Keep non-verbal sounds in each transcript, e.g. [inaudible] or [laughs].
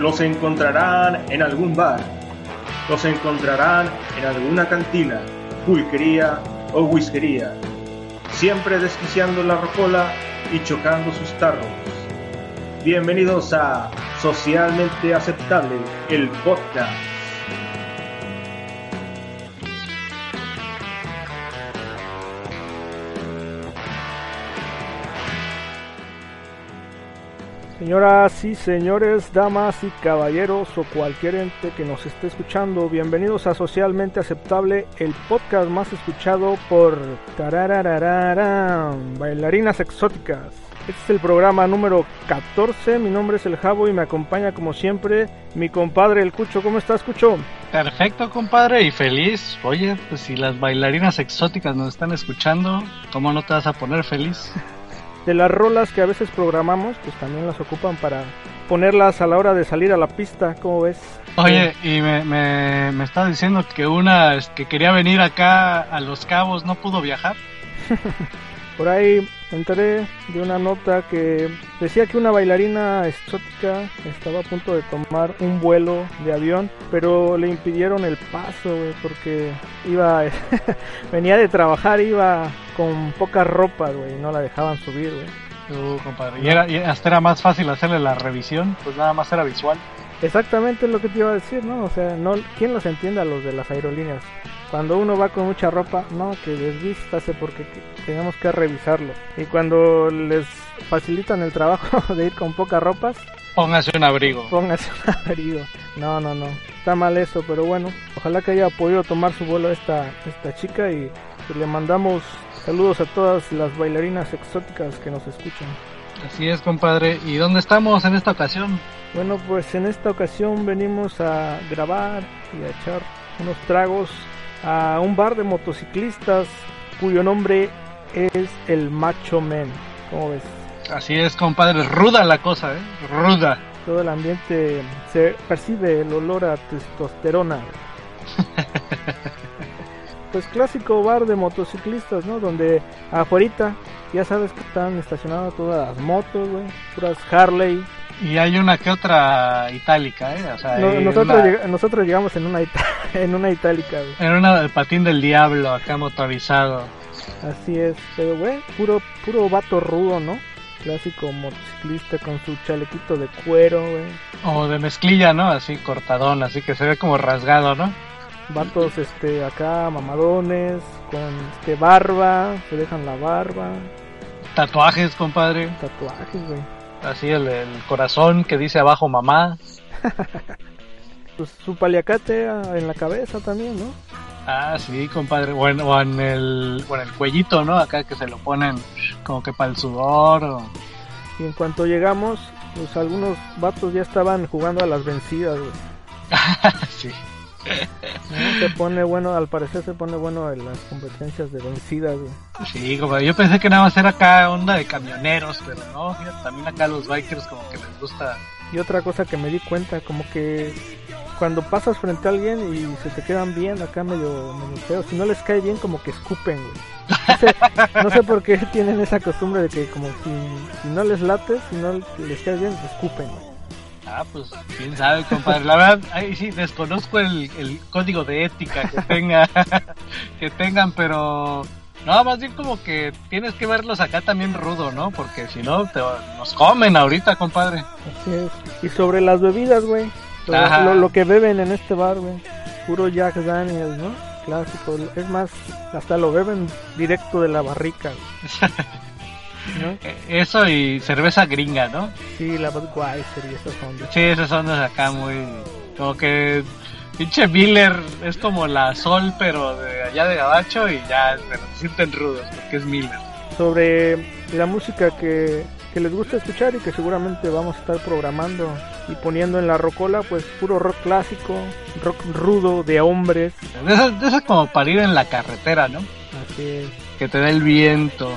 Los encontrarán en algún bar. Los encontrarán en alguna cantina, pulquería o whiskería. Siempre desquiciando la rocola y chocando sus tarros. Bienvenidos a Socialmente Aceptable, el podcast. Señoras y señores, damas y caballeros o cualquier ente que nos esté escuchando, bienvenidos a Socialmente Aceptable, el podcast más escuchado por bailarinas exóticas. Este es el programa número 14, mi nombre es El Jabo y me acompaña como siempre mi compadre El Cucho. ¿Cómo estás, Cucho? Perfecto, compadre, y feliz. Oye, pues si las bailarinas exóticas nos están escuchando, ¿cómo no te vas a poner feliz? De las rolas que a veces programamos, pues también las ocupan para ponerlas a la hora de salir a la pista, ¿cómo ves? Oye, y me, me, me está diciendo que una que quería venir acá a Los Cabos no pudo viajar. [laughs] Por ahí enteré de una nota que decía que una bailarina exótica estaba a punto de tomar un vuelo de avión, pero le impidieron el paso, porque iba, [laughs] venía de trabajar, iba con poca ropa, güey, no la dejaban subir, güey. Uh, compadre. ¿Y, era, y hasta era más fácil hacerle la revisión, pues nada más era visual. Exactamente lo que te iba a decir, ¿no? O sea, no, ¿quién los entiende a los de las aerolíneas? Cuando uno va con mucha ropa, no, que desvístase porque tenemos que revisarlo. Y cuando les facilitan el trabajo [laughs] de ir con pocas ropas, póngase un abrigo. Póngase un [laughs] abrigo. No, no, no. Está mal eso, pero bueno, ojalá que haya podido tomar su vuelo esta, esta chica y le mandamos saludos a todas las bailarinas exóticas que nos escuchan. Así es, compadre. ¿Y dónde estamos en esta ocasión? Bueno, pues en esta ocasión venimos a grabar y a echar unos tragos a un bar de motociclistas cuyo nombre es el Macho Men. ¿Cómo ves? Así es, compadre, ruda la cosa, ¿eh? Ruda. Todo el ambiente se percibe el olor a testosterona. [laughs] pues clásico bar de motociclistas, ¿no? Donde afuera ya sabes que están estacionadas todas las motos, güey, puras Harley, y hay una que otra itálica, ¿eh? O sea, nosotros, nosotros llegamos en una, [laughs] en una itálica. En una del patín del diablo, acá motorizado. Así es, pero güey, puro, puro vato rudo, ¿no? Clásico motociclista con su chalequito de cuero, güey. O de mezclilla, ¿no? Así cortadón, así que se ve como rasgado, ¿no? Vatos, este, acá mamadones, con este barba, se dejan la barba. Tatuajes, compadre. Tatuajes, güey. Así el, corazón que dice abajo mamá. [laughs] pues su paliacate en la cabeza también, ¿no? Ah, sí, compadre. Bueno, o en el, bueno, el cuellito, ¿no? Acá que se lo ponen como que para el sudor. Y en cuanto llegamos, pues algunos vatos ya estaban jugando a las vencidas, [laughs] sí. Se pone bueno, al parecer se pone bueno en las competencias de vencidas. Sí, como yo pensé que nada más era acá onda de camioneros, pero no, también acá los bikers como que les gusta. Y otra cosa que me di cuenta, como que cuando pasas frente a alguien y se te quedan bien acá medio, medio feos, si no les cae bien como que escupen, No sé, por qué [laughs] tienen esa costumbre de que como si, si no les late, si no les cae bien, escupen, Ah, pues quién sabe, compadre. La verdad, ahí sí desconozco el, código de ética que tenga, [laughs] que tengan, pero no, más bien como que tienes que verlos acá también rudo, ¿no? Porque si no, nos comen ahorita, compadre. Así es. Y sobre las bebidas, güey. Lo, lo, que beben en este bar, güey. Puro Jack Daniels, ¿no? Clásico. Es más, hasta lo beben directo de la barrica. Eh, [laughs] eso y cerveza gringa, ¿no? Sí, la Budweiser y esas Sí, esas son acá muy... Como que Pinche Miller es como la Sol, pero de allá de Gabacho y ya se sienten rudos porque es Miller. Sobre la música que, que les gusta escuchar y que seguramente vamos a estar programando y poniendo en la rocola, pues puro rock clásico, rock rudo de hombres. De esas, de esas como para ir en la carretera, ¿no? Así es. Que te dé el viento.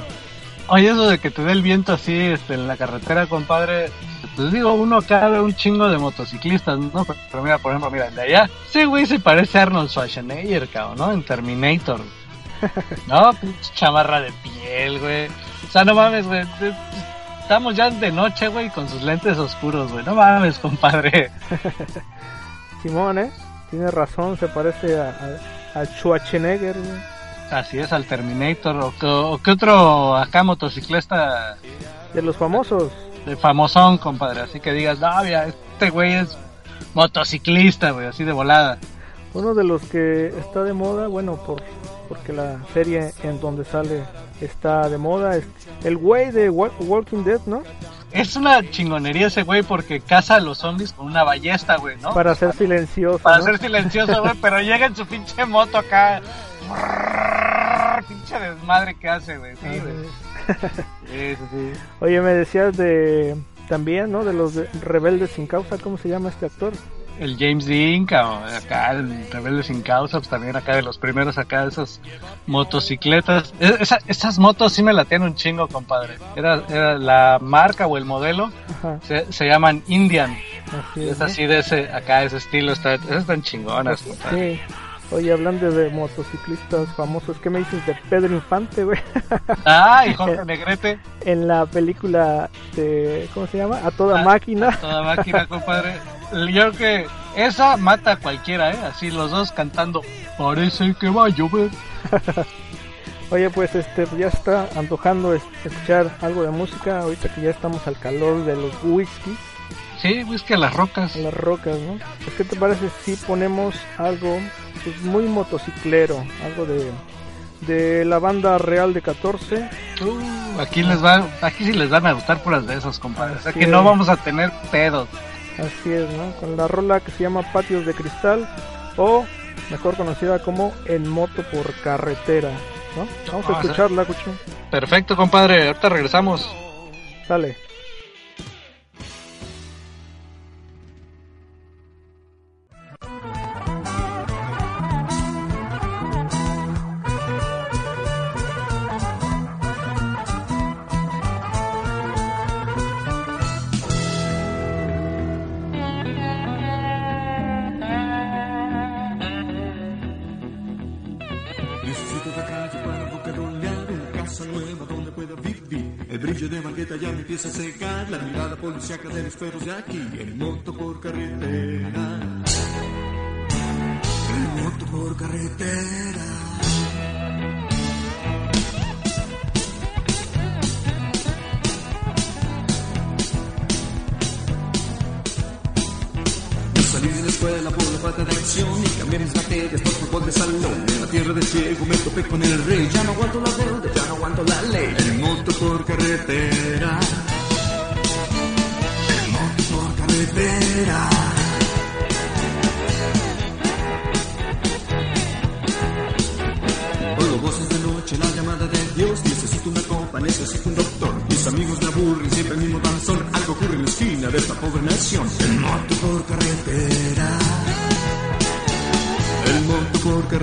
Oye, eso de que te dé el viento así este, en la carretera, compadre. Pues digo, uno acá ve un chingo de motociclistas, ¿no? Pero, mira, por ejemplo, mira, el de allá. Ese güey se parece a Arnold Schwarzenegger, cabrón, ¿no? En Terminator. [laughs] No, pinche chamarra de piel, güey. O sea, no mames, güey. Estamos ya de noche, güey, con sus lentes oscuros, güey. No mames, compadre. [laughs] Simón, ¿eh? Tiene razón, se parece a, a, a Schwarzenegger, güey. Así es, al Terminator. ¿O qué, o qué otro acá motociclista De los famosos. de famosón, compadre? Así que digas, no, mira, este güey es motociclista, güey, así de volada. Uno de los que está de moda, bueno, por porque la serie en donde sale está de moda, es el güey de Wa- Walking Dead, ¿no? Es una chingonería ese güey porque caza a los zombies con una ballesta, güey, ¿no? Para ser silencioso, Para ¿no? ser silencioso, güey, pero llega en su pinche moto acá. Pinche desmadre que hace, güey. Sí, güey. Sí, sí. Oye, me decías de también, ¿no? De los de Rebeldes sin causa, ¿cómo se llama este actor? El James Dean, acá el Rebelde sin causa, pues también acá de los primeros acá de esas motocicletas. E- esa- esas motos sí me la tienen un chingo, compadre. Era, era la marca o el modelo, se, se llaman Indian. así es. Es ¿no? así de ese, acá ese estilo, está, esas están chingonas, compadre. Sí. Oye, hablando de motociclistas famosos, ¿qué me dices de Pedro Infante, güey? [laughs] Ah, [laughs] y Jorge Negrete, en la película de, ¿cómo se llama? A toda Ah, máquina. toda máquina, compadre. Yo creo que esa mata a cualquiera, ¿eh? Así los dos cantando, parece que va a llover. [laughs] Oye, pues este ya está antojando es- escuchar algo de música ahorita que ya estamos al calor de los whisky, Sí, whisky a las rocas. a las rocas, ¿no? Pues, ¿Qué te parece si ponemos algo pues, muy motociclero, algo de de la banda Real de 14? Uh, aquí les va, aquí sí les van a gustar puras de esos, compadre. O sea que es. no vamos a tener pedos. Así es, ¿no? Con la rola que se llama Patios de Cristal o mejor conocida como En Moto por Carretera, ¿no? Vamos a Ah, escucharla, Cucho. Perfecto, compadre. Ahorita regresamos. Sale. El brillo de Margueta ya me empieza a cegar la mirada policíaca de los perros de aquí. En moto por carretera. En moto por carretera. Escuela por la falta de acción y cambié mis materias por fútbol de salón. En la tierra del ciego me topé con el rey. Ya no aguanto la deuda, ya no aguanto la ley. En moto por carretera. En moto por carretera. Oigo voces de noche, la llamada de Dios. Necesito una copa, necesito un doctor. Mis amigos me aburren, siempre el mismo danzón. Algo ocurre en la esquina de esta pobre nación. El moto por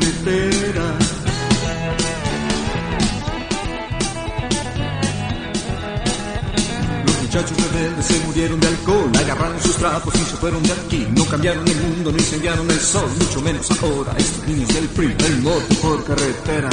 carretera. Los muchachos rebeldes se murieron de alcohol, agarraron sus trapos y se fueron de aquí. No cambiaron el mundo, no incendiaron el sol, mucho menos ahora estos niños del PRI. El por carretera.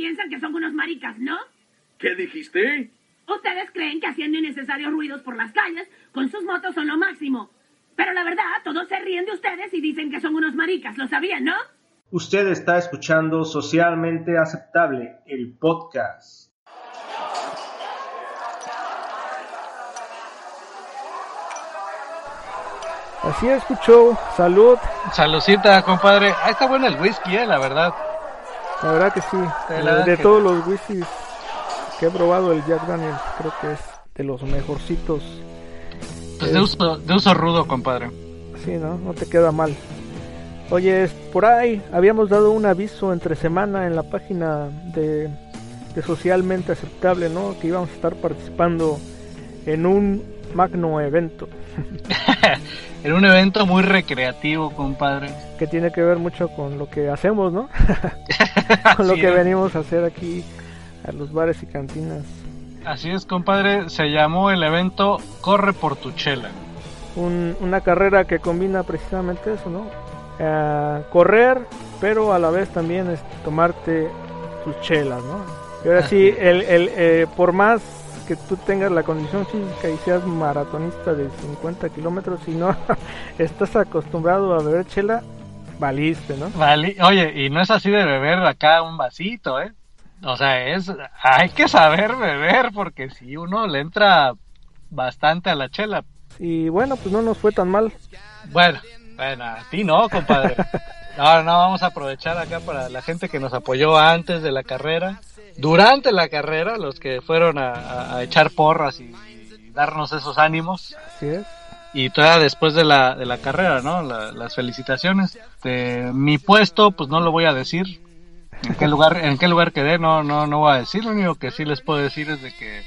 Piensan que son unos maricas, ¿no? ¿Qué dijiste? Ustedes creen que haciendo innecesarios ruidos por las calles con sus motos son lo máximo. Pero la verdad, todos se ríen de ustedes y dicen que son unos maricas, ¿lo sabían, no? Usted está escuchando Socialmente Aceptable, el podcast. Así escuchó, salud. Saludcita, compadre. Ah, está bueno el whisky, eh, la verdad. La verdad que sí. De todos los whiskies que he probado, el Jack Daniels creo que es de los mejorcitos. Pues de uso, de uso rudo, compadre. Sí, ¿no? No te queda mal. Oye, por ahí habíamos dado un aviso entre semana en la página de, de Socialmente Aceptable, ¿no? Que íbamos a estar participando en un magno evento [laughs] en un evento muy recreativo, compadre. que tiene que ver mucho con lo que hacemos, ¿no? [laughs] con lo que es. venimos a hacer aquí a los bares y cantinas. Así es, compadre. Se llamó el evento Corre por tu chela. Un- una carrera que combina precisamente eso, ¿no? Eh, correr, pero a la vez también es tomarte tus chelas, ¿no? Y ahora sí, el, el, eh, por más que tú tengas la condición física y seas maratonista de 50 kilómetros, si no [laughs] estás acostumbrado a beber chela, valiste, ¿no? Vale. Oye, y no es así de beber acá un vasito, ¿eh? O sea, es hay que saber beber porque si uno le entra bastante a la chela. Y bueno, pues no nos fue tan mal. Bueno, bueno, a ti no, compadre. [laughs] Ahora no, vamos a aprovechar acá para la gente que nos apoyó antes de la carrera, durante la carrera, los que fueron a, echar porras y, y darnos esos ánimos. Así es. Y todavía después de la, de la carrera, ¿no? La- las felicitaciones. Este, mi puesto, pues no lo voy a decir. ¿En qué lugar, en qué lugar quedé? No, no, no voy a decir. Lo único que sí les puedo decir es de que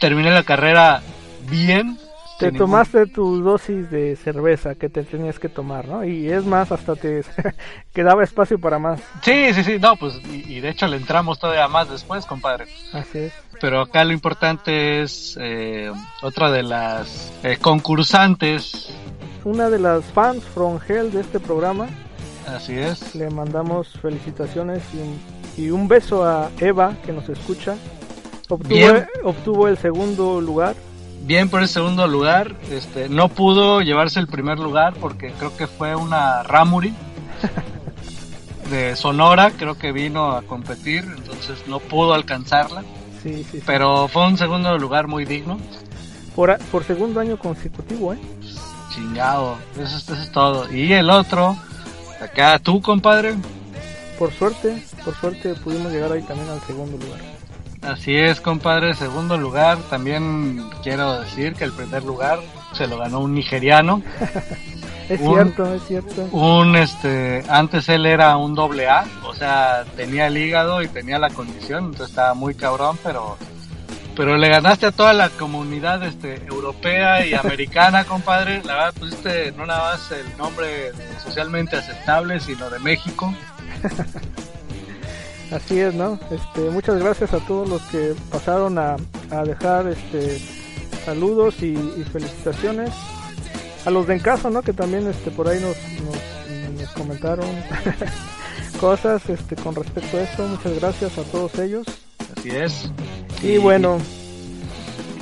terminé la carrera bien. Te ningún- tomaste tu dosis de cerveza que te tenías que tomar, ¿no? Y es más, hasta te [laughs] quedaba espacio para más. Sí, sí, sí, no, pues, y, y de hecho le entramos todavía más después, compadre. Así es. Pero acá lo importante es eh, otra de las eh, concursantes, Una de las fans from hell de este programa, así es. le mandamos felicitaciones y un, y un beso a Eva que nos escucha. Obtuvo, Bien. obtuvo el segundo lugar. Bien por el segundo lugar, este, no pudo llevarse el primer lugar porque creo que fue una Ramuri [laughs] de Sonora, creo que vino a competir, entonces no pudo alcanzarla, Sí, sí, sí. pero fue un segundo lugar muy digno. Por, por segundo año consecutivo, ¿eh? Chingado, eso, es- eso es todo. Y el otro, acá tú, compadre, Por suerte, por suerte pudimos llegar ahí también al segundo lugar. Así es, compadre. Segundo lugar, también quiero decir que el primer lugar se lo ganó un nigeriano. [laughs] Es Un- cierto, es cierto. Un, este, antes él era un doble A, o sea, tenía el hígado y tenía la condición, entonces estaba muy cabrón, pero, pero le ganaste a toda la comunidad, este, europea y [laughs] americana, compadre. La verdad, pusiste no nada más el nombre socialmente aceptable, sino de México. [laughs] Así es, ¿no? Este, muchas gracias a todos los que pasaron a, a dejar este saludos y, y felicitaciones. A los de en casa, ¿no? Que también este por ahí nos, nos, nos comentaron [laughs] cosas este con respecto a esto. Muchas gracias a todos ellos. Así es. Y bueno,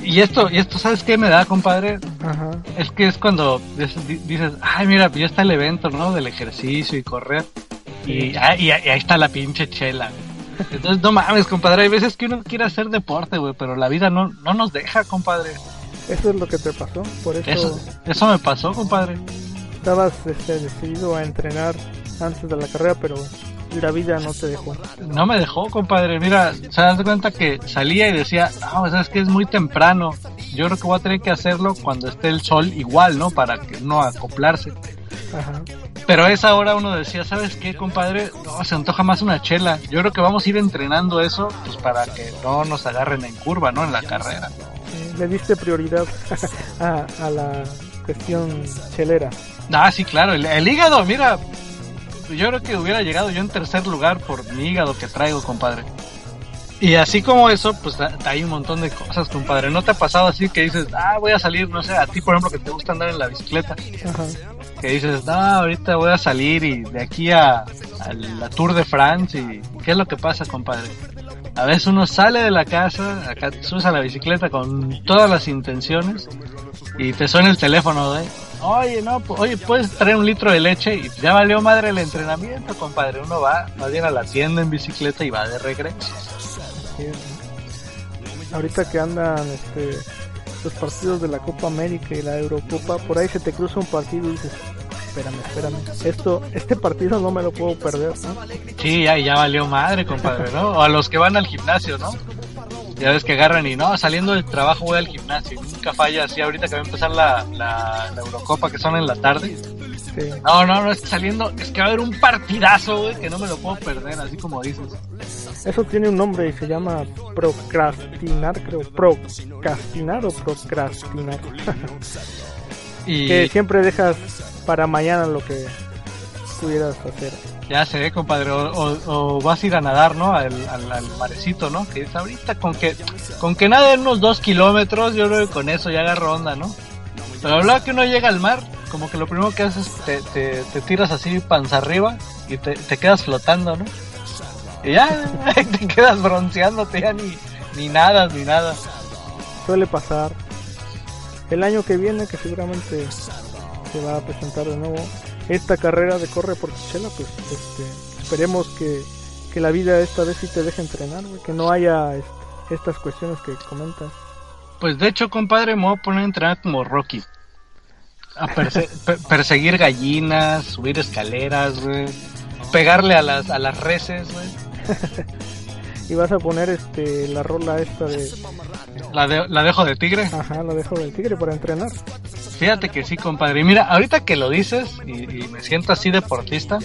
Y esto, y esto, ¿sabes qué me da, compadre? ajá. Es que es cuando dices, dices, ay, mira, ya está el evento, ¿no? Del ejercicio y correr. Y, ah, y, y ahí está la pinche chela. Entonces, no mames, compadre. Hay veces que uno quiere hacer deporte, güey, pero la vida no, no nos deja, compadre. Eso es lo que te pasó. Por eso, Eso, eso me pasó, compadre. estabas este, decidido a entrenar antes de la carrera, pero la vida no te dejó. No me dejó, compadre. Mira, se das cuenta que salía y decía, ah, sabes que es muy temprano. Yo creo que voy a tener que hacerlo cuando esté el sol igual, ¿no? Para que no acoplarse. Ajá. Pero a esa hora uno decía, ¿sabes qué, compadre? No, se antoja más una chela. Yo creo que vamos a ir entrenando eso, pues para que no nos agarren en curva, ¿no? En la carrera. Le diste prioridad a, a la cuestión chelera. Ah, sí, claro. El, el hígado, mira, yo creo que hubiera llegado yo en tercer lugar por mi hígado que traigo, compadre. Y así como eso, pues hay un montón de cosas, compadre. ¿No te ha pasado así que dices, ah, voy a salir, no sé, a ti, por ejemplo, que te gusta andar en la bicicleta? Ajá. Que dices, no, ahorita voy a salir y de aquí a, a la Tour de France y ¿qué es lo que pasa, compadre? A veces uno sale de la casa, acá subes a la bicicleta con todas las intenciones y te suena el teléfono de, oye, no, oye, puedes traer un litro de leche y ya valió madre el entrenamiento, compadre. Uno va más bien a la tienda en bicicleta y va de regreso. Ahorita que andan este, los partidos de la Copa América y la Eurocopa, por ahí se te cruza un partido y dices, espérame, espérame, esto, este partido no me lo puedo perder, ¿no? Sí, ya, ya valió madre, compadre, ¿no? O a los que van al gimnasio, ¿no? Ya ves que agarran y no, saliendo del trabajo voy al gimnasio. Nunca falla así, ahorita que va a empezar la Eurocopa que son en la tarde. Sí. No, no, no, es que saliendo, es que va a haber un partidazo, güey, que no me lo puedo perder, así como dices. Eso tiene un nombre y se llama procrastinar, creo. Procrastinar o procrastinar. [laughs] Y que siempre dejas para mañana lo que pudieras hacer. ya sé, compadre, o, o- o vas a ir a nadar, ¿no? Al, al, al marecito, ¿no? Que dices, ahorita con que, con que nade unos dos kilómetros, yo creo que con eso ya agarro onda, ¿no? Pero luego que uno llega al mar, como que lo primero que haces, te, te, te tiras así panza arriba y te, te quedas flotando, ¿no? Y ya, [laughs] te quedas bronceándote, ya ni, ni nada, ni nada. Suele pasar. El año que viene, que seguramente se va a presentar de nuevo esta carrera de corre por Chichela, pues este, esperemos que, que la vida esta vez sí te deje entrenar, güey, que no haya este, estas cuestiones que comentas. Pues de hecho, compadre, me voy a poner a entrenar como Rocky. A perse- per- perseguir gallinas, subir escaleras, güey. Pegarle a las, a las reses, güey. [laughs] Y vas a poner este la rola esta de, La, de- la dejo de tigre. ajá, la dejo del tigre para entrenar. Fíjate que sí, compadre. Y mira, ahorita que lo dices y, y me siento así deportista,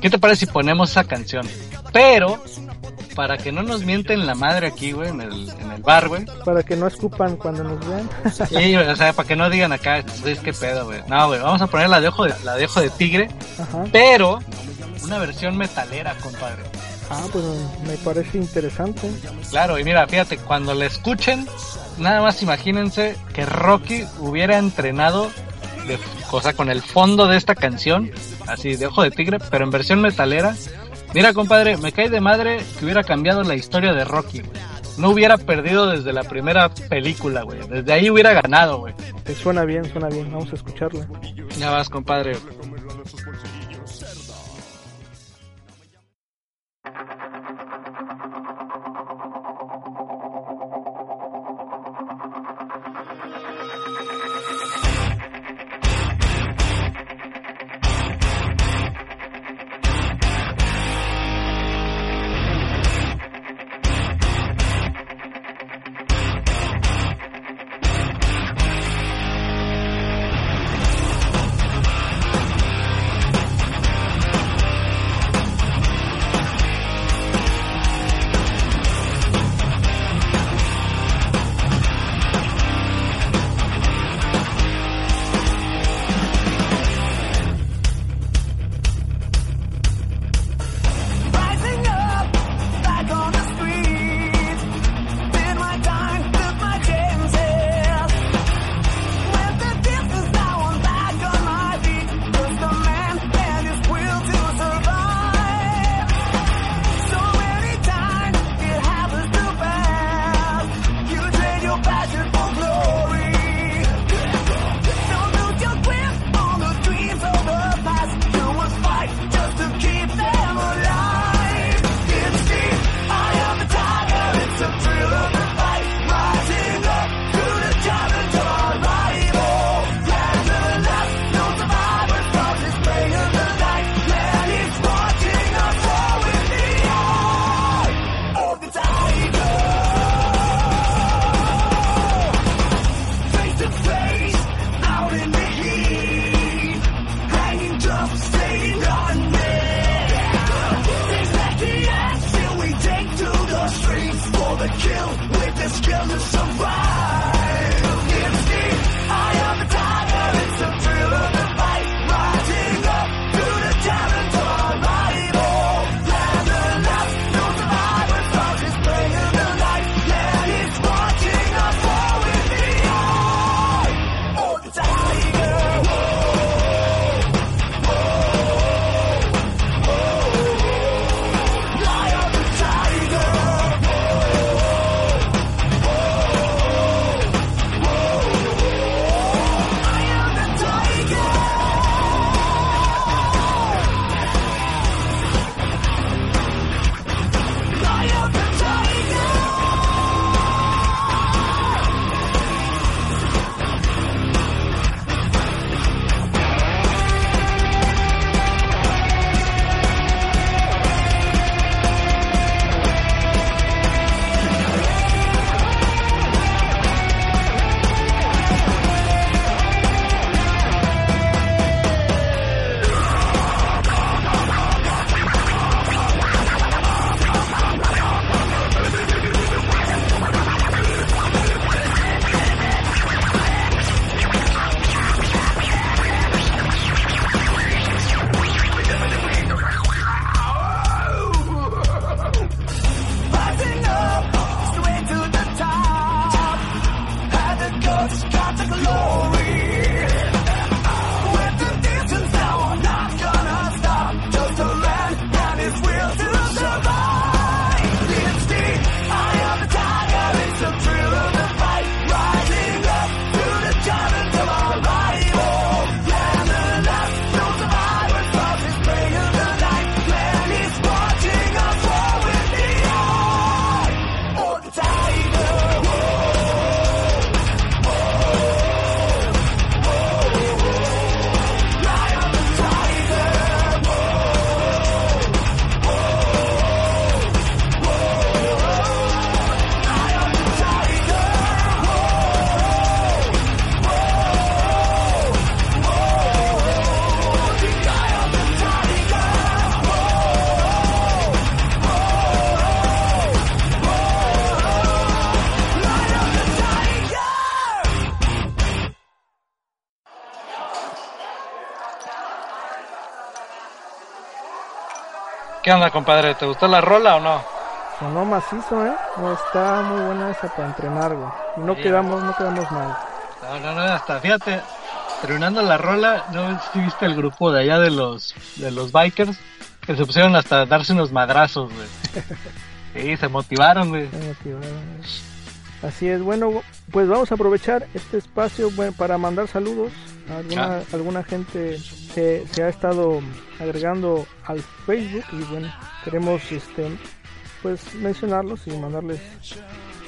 ¿qué te parece si ponemos esa canción? Pero, para que no nos mienten la madre aquí, güey, en el, en el bar, güey. Para que no escupan cuando nos vean. Sí, o sea, para que no digan acá, "Güey, qué pedo, güey. No, güey, vamos a poner la de ojo de, la de, ojo de tigre, Ajá. pero una versión metalera, compadre. Ah, pues me parece interesante. Claro, y mira, fíjate, cuando la escuchen, nada más imagínense que Rocky hubiera entrenado, de, o sea, con el fondo de esta canción, así de ojo de tigre, pero en versión metalera. Mira, compadre, me cae de madre que hubiera cambiado la historia de Rocky, güey. No hubiera perdido desde la primera película, güey. Desde ahí hubiera ganado, güey. Eh, Suena bien, suena bien. Vamos a escucharla. Ya vas, compadre. ¿Qué onda, compadre? ¿Te gustó la rola o no? Sonó macizo, ¿eh? No, está muy buena esa para entrenar, güey. Y no Sí. quedamos, no quedamos mal. No, no, no, hasta fíjate, terminando la rola, ¿no si viste el grupo de allá de los de los bikers? Que se pusieron hasta darse unos madrazos, güey. [laughs] Sí, se motivaron, güey. Motivado, güey. Así es, bueno, pues vamos a aprovechar este espacio bueno, para mandar saludos alguna, alguna gente que se ha estado agregando al Facebook y bueno, queremos este pues mencionarlos y mandarles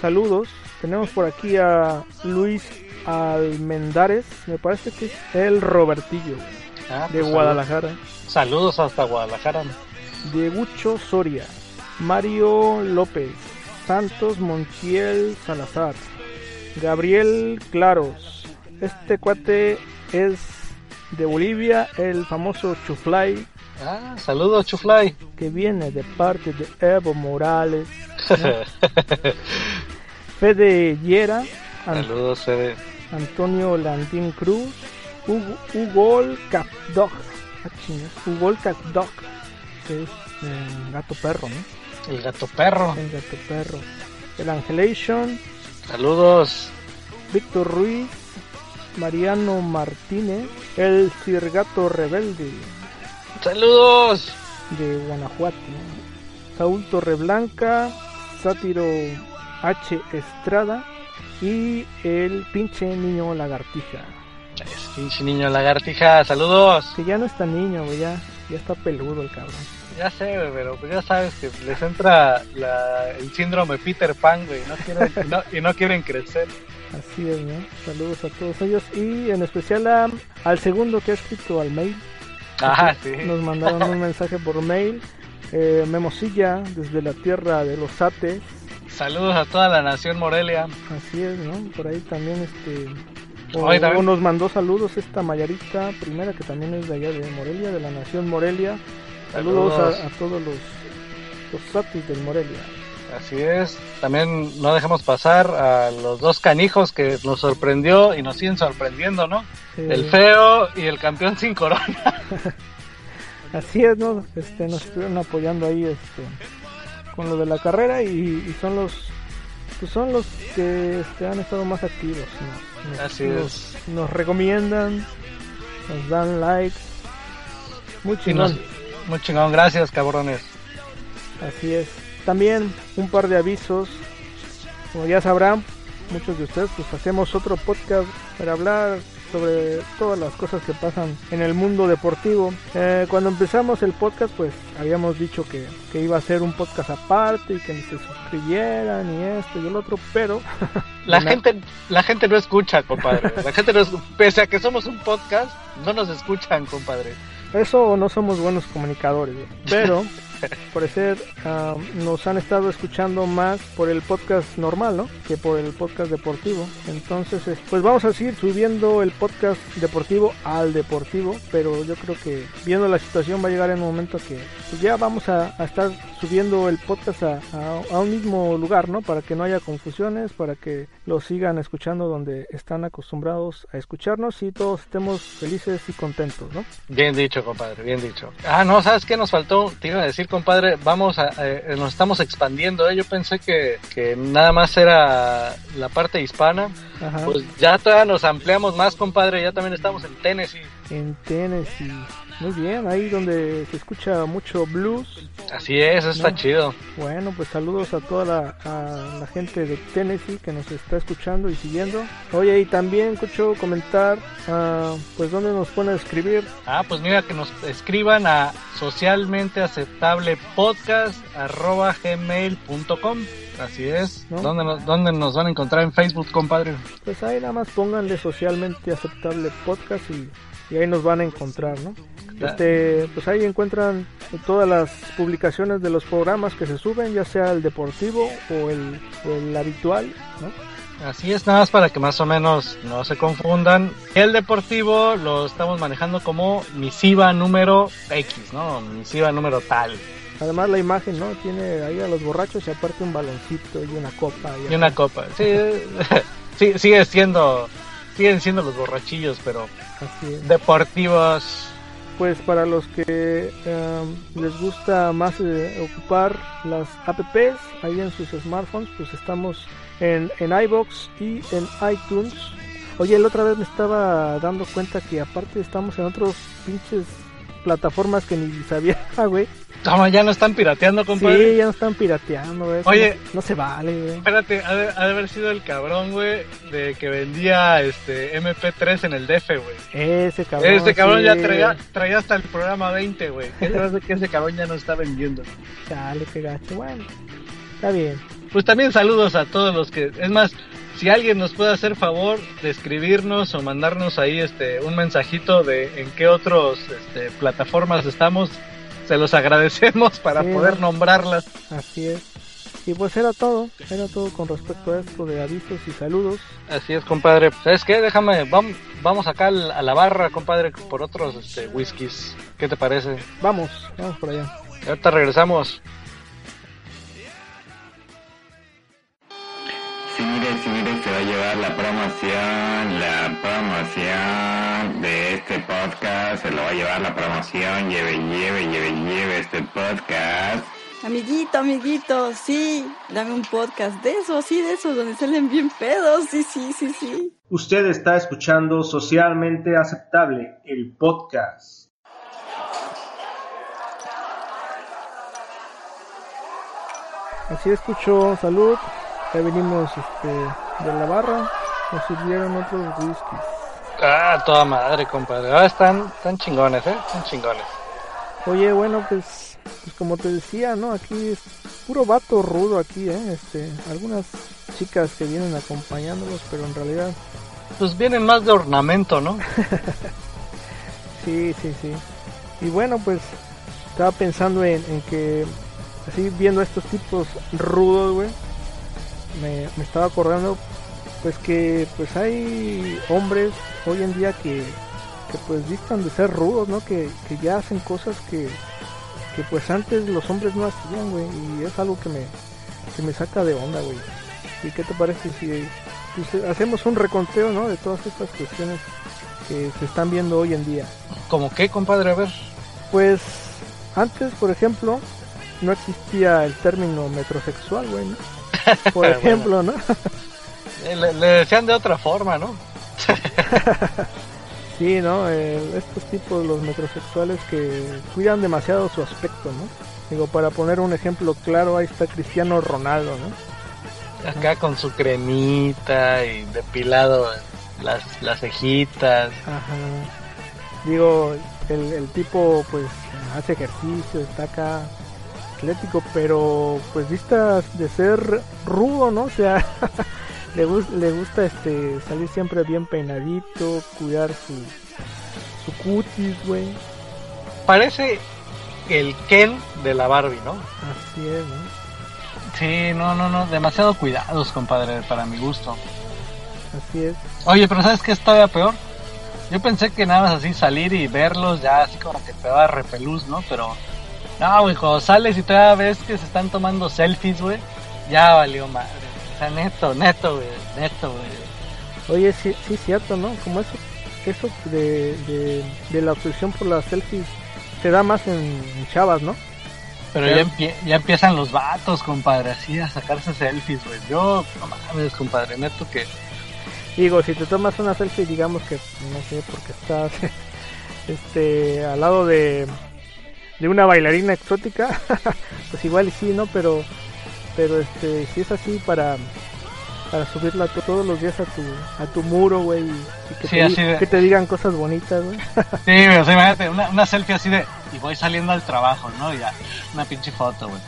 saludos. Tenemos por aquí a Luis Almendares, me parece que es el Robertillo Ah, de pues, Guadalajara. Saludos hasta Guadalajara. Diegucho Soria, Mario López, Santos Montiel Salazar, Gabriel Claros. Este cuate es de Bolivia, el famoso Chuflay, Ah, saludos, Chufly. que viene de parte de Evo Morales, [laughs] Fede Yera, saludos, Fede. Antonio Landín Cruz, Hugo, Hugo Capdog, ah, Hugo Capdog, que es eh, gato perro, ¿no? El gato perro. El gato perro. El Angelation, Saludos. Víctor Ruiz, Mariano Martínez, el Cirgato Rebelde Saludos. de Guanajuato, Saúl Torreblanca, Sátiro H. Estrada y el pinche niño lagartija. Es pinche niño lagartija. Saludos. Que ya no está niño, güey, ya, ya está peludo el cabrón. Ya sé, güey, pero pues ya sabes que les entra la- el síndrome Peter Pan, güey. No quieren, no, y no quieren crecer. Así es, ¿no? Saludos a todos ellos y en especial a- al segundo que ha escrito al mail. Ajá, sí. Nos mandaron un mensaje por mail. Eh, Memosilla, desde la tierra de los Ates. Saludos a toda la nación Morelia. Así es, ¿no? Por ahí también este. O, Oye, también- o nos mandó saludos esta Mayarita primera, que también es de allá de Morelia, de la nación Morelia. Saludos, Saludos. A, a todos los, los Satis del Morelia. Así es. También no dejemos pasar a los dos canijos que nos sorprendió y nos siguen sorprendiendo, ¿no? El feo y el campeón sin corona. [laughs] Así es, ¿no? Este, nos estuvieron apoyando ahí este, con lo de la carrera y, y son los pues son los que este, han estado más activos. ¿no? Nos, Así nos- es. nos recomiendan, nos dan likes. Muy nos- chingón. muy chingón, gracias, cabrones. Así es. También un par de avisos. Como ya sabrán, muchos de ustedes, pues hacemos otro podcast para hablar sobre todas las cosas que pasan en el mundo deportivo. Eh, cuando empezamos el podcast, pues habíamos dicho que, que iba a ser un podcast aparte y que ni se suscribieran y esto y el otro, pero [laughs] La gente, la gente no escucha, compadre. La gente no es- pese a que somos un podcast, no nos escuchan, compadre. Eso no somos buenos comunicadores, pero [laughs] ser ah, nos han estado escuchando más por el podcast normal, ¿no? Que por el podcast deportivo. Entonces, es- pues vamos a seguir subiendo el podcast deportivo al deportivo, pero yo creo que viendo la situación va a llegar un momento que pues, ya vamos a, estar subiendo el podcast a, a- un mismo lugar, ¿no? Para que no haya confusiones, para que lo sigan escuchando donde están acostumbrados a escucharnos y todos estemos felices y contentos, ¿no? Bien dicho, compadre, bien dicho. Ah, no, ¿sabes qué nos faltó? Te iba a decir, compadre, vamos a, eh, nos estamos expandiendo. ¿eh? Yo pensé que, que nada más era la parte hispana. Ajá. Pues ya todavía nos ampliamos más, compadre. Ya también estamos en Tennessee. En Tennessee. Muy bien, ahí donde se escucha mucho blues. Así es, eso está No. chido. Bueno, pues saludos a toda la, a la gente de Tennessee que nos está escuchando y siguiendo. Oye, y también escucho comentar, ah, pues dónde nos pueden escribir. Ah, pues mira, que nos escriban a socialmente aceptable podcast arroba gmail.com. Así es. ¿No? ¿Dónde, nos, ¿Dónde nos van a encontrar en Facebook, compadre? Pues ahí nada más pónganle socialmente aceptable podcast y, y ahí nos van a encontrar, ¿no? Este, pues ahí encuentran todas las publicaciones de los programas que se suben, ya sea el deportivo o el, o el habitual, ¿no? Así es, nada más para que más o menos no se confundan. El deportivo lo estamos manejando como misiva número X, ¿no? Misiva número tal. Además la imagen, ¿no? Tiene ahí a los borrachos y aparte un baloncito y una copa. Y una copa. Sí, [laughs] sí, sigue siendo, siguen siendo los borrachillos, pero. Deportivos. Pues para los que em, les gusta más eh, ocupar las apps ahí en sus smartphones, pues estamos en, en iBox y en iTunes. Oye, la otra vez me estaba dando cuenta que aparte estamos en otros pinches plataformas que ni sabía, [laughs] güey. Toma, ya no están pirateando, compadre. Sí, ya no están pirateando, güey. Oye. no, no se vale, güey. Espérate, ha de, ha de haber sido el cabrón, güey, de que vendía este MP3 en el DF, güey. Ese cabrón. Ese cabrón ya traía, hasta el programa 20, güey. [laughs] ¿Qué hace que ese cabrón ya no está vendiendo? Chale, qué gacho. Bueno, está bien. Pues también saludos a todos los que... Es más, si alguien nos puede hacer favor de escribirnos o mandarnos ahí este un mensajito de en qué otros este, plataformas estamos, se los agradecemos [laughs] para Sí, poder ¿no? nombrarlas. Así es. Y pues era todo, era todo con respecto a esto de avisos y saludos. Así es, compadre. ¿Sabes qué? Déjame, vamos, vamos acá a la barra, compadre, por otros este, whiskies. ¿Qué te parece? Vamos, vamos por allá. Ahorita regresamos. Sí, mire, la promoción, la promoción de este podcast, se lo va a llevar la promoción, lleve, lleve, lleve, lleve este podcast. Amiguito, amiguito, sí, dame un podcast de esos, sí, de esos, donde salen bien pedos, sí, sí, sí, sí. Usted está escuchando Socialmente Aceptable, el podcast. Así escucho, salud. Ya venimos este, de la barra, nos sirvieron otros whiskies. Ah, toda madre, compadre. Ah, están, están chingones, ¿eh? Están chingones. Oye, bueno, pues, pues como te decía, ¿no? Aquí es puro vato rudo aquí, ¿eh? Este, algunas chicas que vienen acompañándolos, pero en realidad Pues vienen más de ornamento, ¿no? [laughs] Sí, sí, sí. Y bueno, pues estaba pensando en, en que, así viendo a estos tipos rudos, güey, me, me estaba acordando, pues que pues hay hombres hoy en día que, que pues distan de ser rudos, ¿no? Que, que ya hacen cosas que, que pues antes los hombres no hacían, güey, y es algo que me, que me saca de onda, güey. ¿Y qué te parece si pues, hacemos un reconteo, ¿no? De todas estas cuestiones que se están viendo hoy en día. ¿Cómo qué, compadre? A ver. Pues antes, por ejemplo, no existía el término metrosexual, güey, ¿no? [laughs] Por Bueno. ejemplo, ¿no? Eh, Le, le decían de otra forma, ¿no? [laughs] Sí, ¿no? Estos tipos, los metrosexuales que cuidan demasiado su aspecto, ¿no? Digo, para poner un ejemplo claro, ahí está Cristiano Ronaldo, ¿no? Acá con su cremita y depilado las, las cejitas. Ajá. Digo, el, el tipo pues hace ejercicio, está acá atlético, pero pues vista de ser rudo, ¿no? O sea, [laughs] le, gus- le gusta este salir siempre bien peinadito, cuidar su, su cutis, güey. Parece el Ken de la Barbie, ¿no? Así es, ¿no? Sí, no, no, no. Demasiado cuidados, compadre, para mi gusto. Así es. Oye, pero ¿sabes qué es todavía peor? Yo pensé que nada más así salir y verlos ya así como que te da repelús, ¿no? Pero no, güey, cuando sales y todavía ves que se están tomando selfies, güey, ya valió madre. O sea, neto, neto, güey, neto, güey. Oye, sí, sí, cierto, ¿no? Como eso, eso de, de, de la obsesión por las selfies se da más en, en chavas, ¿no? Pero ya, empie- ya empiezan los vatos, compadre, así a sacarse selfies, güey. Yo, no mames, compadre, neto que... Digo, si te tomas una selfie, digamos que, no sé, porque estás [laughs] este, al lado de, de una bailarina exótica, [laughs] pues igual y sí, ¿no? Pero, pero este, si es así para, para subirla to- todos los días a tu, a tu muro, güey, y, que, Sí, te, así di- de- que te digan cosas bonitas, güey. [laughs] Sí, güey, o sea, imagínate, una, una selfie así de... Y voy saliendo al trabajo, ¿no? Y ya, una pinche foto, güey.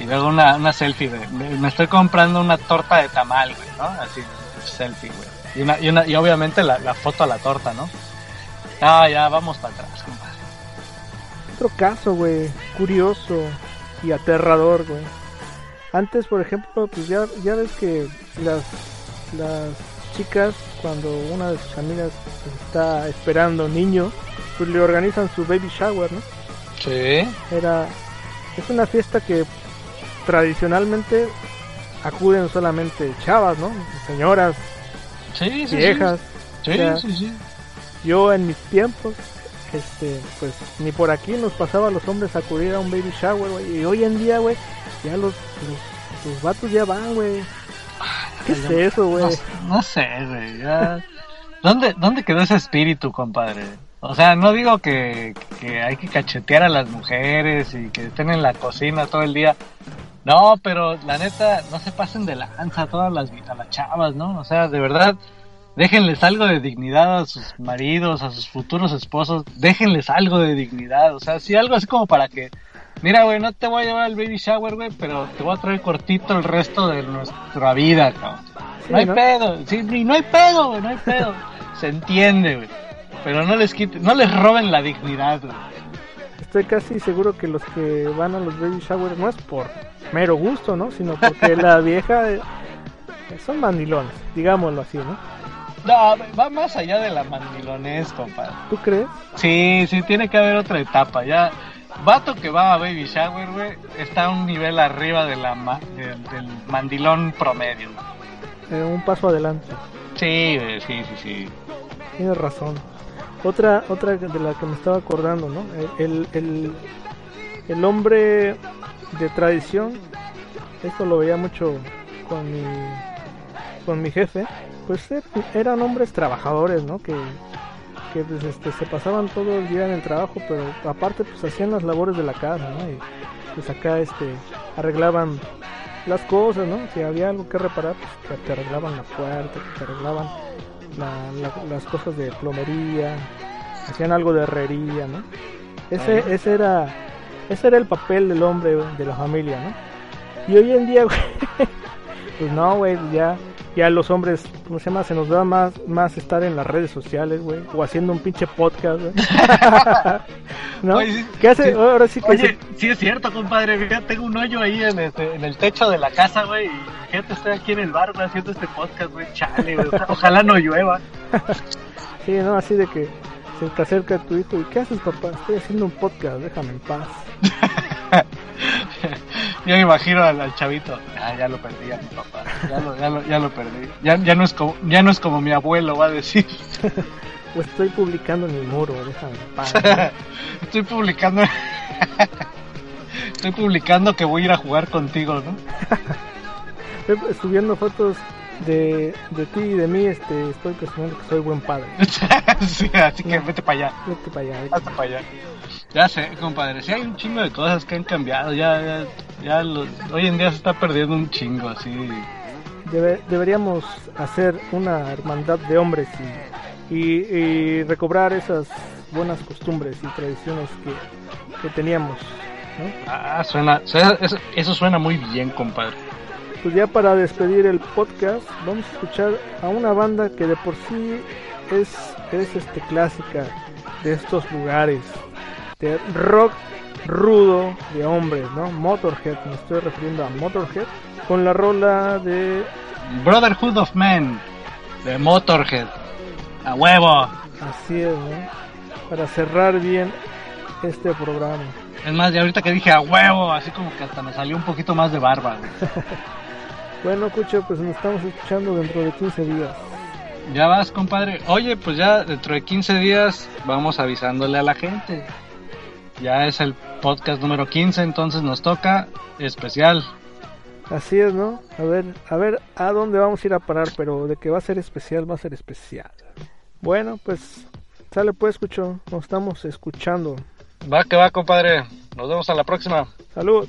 Y luego una, una selfie de... Me, me estoy comprando una torta de tamal, güey, ¿no? Así, selfie, güey. Y, una, y, una, y obviamente la, la foto a la torta, ¿no? Ah, ya, vamos para atrás, compadre. Otro caso, güey, curioso y aterrador, güey. Antes, por ejemplo, pues ya, ya ves que las, las chicas, cuando una de sus amigas está esperando niño, pues le organizan su baby shower, ¿no? Sí. Era, es una fiesta que tradicionalmente acuden solamente chavas, ¿no? Señoras, Sí, sí, viejas. sí. o Sí, sea, sí, sí. yo en mis tiempos, este, pues ni por aquí nos pasaba a los hombres a acudir a un baby shower, güey. Y hoy en día, güey, ya los, los, los vatos ya van, güey. ¿Qué es eso, güey? No, no sé, güey. ya. ¿Dónde, ¿Dónde quedó ese espíritu, compadre? O sea, no digo que, que hay que cachetear a las mujeres y que estén en la cocina todo el día. No, pero la neta, no se pasen de lanza a todas las, a las chavas, ¿no? O sea, de verdad, déjenles algo de dignidad a sus maridos, a sus futuros esposos. Déjenles algo de dignidad. O sea, sí, algo así como para que Mira, güey, no te voy a llevar al baby shower, güey, pero te voy a traer cortito el resto de nuestra vida, cabrón. No hay pedo, sí, no hay pedo, güey, no hay pedo. Se entiende, güey. Pero no les quiten, no les roben la dignidad, güey. Estoy casi seguro que los que van a los baby showers no es por mero gusto, ¿no? Sino porque [laughs] la vieja eh, son mandilones, digámoslo así, ¿no? No, va más allá de la mandilonés, compadre. ¿Tú crees? Sí, sí, tiene que haber otra etapa. Ya, vato que va a baby shower, güey, está a un nivel arriba de la ma- del, del mandilón promedio. Eh, un paso adelante. Sí, güey, sí, sí, sí. Tienes razón. Otra, otra de la que me estaba acordando, ¿no? El, el, el hombre de tradición, esto lo veía mucho con mi, con mi jefe, pues er- eran hombres trabajadores, ¿no? Que, que pues, este, se pasaban todo el día en el trabajo, pero aparte pues hacían las labores de la casa, ¿no? Y pues acá este, arreglaban las cosas, ¿no? Si había algo que reparar, pues que te arreglaban la puerta, que te arreglaban la- la- las cosas de plomería, hacían algo de herrería, ¿no? Ese, ese era ese era el papel del hombre de la familia, ¿no? Y hoy en día, güey, [laughs] pues no, güey, ya ya los hombres, ¿cómo se llama? Se nos da más más estar en las redes sociales, güey, o haciendo un pinche podcast, güey. [laughs] ¿No? Oye, ¿Qué hace? sí. Ahora sí que Oye, sí es cierto, compadre. Mira, tengo un hoyo ahí en, este- en el techo de la casa, güey. Y fíjate, estoy aquí en el bar, güey, haciendo este podcast, güey. Chale, güey. Oja- Ojalá no llueva. [laughs] Sí, no, así de que se te acerca tu hijo y ¿qué haces papá? Estoy haciendo un podcast, déjame en paz. [laughs] Yo me imagino al, al chavito. Ah, ya lo perdí a mi papá. Ya lo, ya lo, ya lo perdí. Ya, ya, no es como, ya no es como mi abuelo va a decir. [laughs] Pues estoy publicando en mi muro, déjame paz. [laughs] Estoy publicando. [laughs] Estoy publicando que voy a ir a jugar contigo, ¿no? Estoy subiendo fotos de, de ti y de mí, este, estoy presumiendo que soy buen padre. [laughs] sí, así que vete para allá. Vete para allá, vete Hasta para allá. Ya sé, compadre. Sí hay un chingo de cosas que han cambiado. Ya, ya, ya los- hoy en día se está perdiendo un chingo, así. Debe- deberíamos hacer una hermandad de hombres y, y, y recobrar esas buenas costumbres y tradiciones que, que teníamos. ¿no? Ah, suena, suena- eso, eso suena muy bien, compadre. Pues ya para despedir el podcast, vamos a escuchar a una banda que de por sí es, es este clásica de estos lugares, de rock rudo de hombres, ¿no? Motorhead, me estoy refiriendo a Motorhead, con la rola de Brotherhood of Men, de Motorhead. A huevo. Así es, ¿no? Para cerrar bien este programa. Es más, y ahorita que dije a huevo, así como que hasta me salió un poquito más de barba. [laughs] Bueno, Cucho, pues nos estamos escuchando dentro de 15 días. Ya vas, compadre. Oye, pues ya dentro de 15 días vamos avisándole a la gente. Ya es el Podcast número 15, entonces nos toca especial. Así es, ¿no? A ver, a ver a dónde vamos a ir a parar, pero de que va a ser especial, va a ser especial. Bueno, pues sale pues, escucho, nos estamos escuchando. Va que va, compadre. Nos vemos a la próxima. Salud.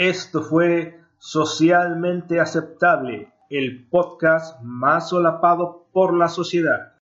Esto fue Socialmente Aceptable, el podcast más solapado por la sociedad.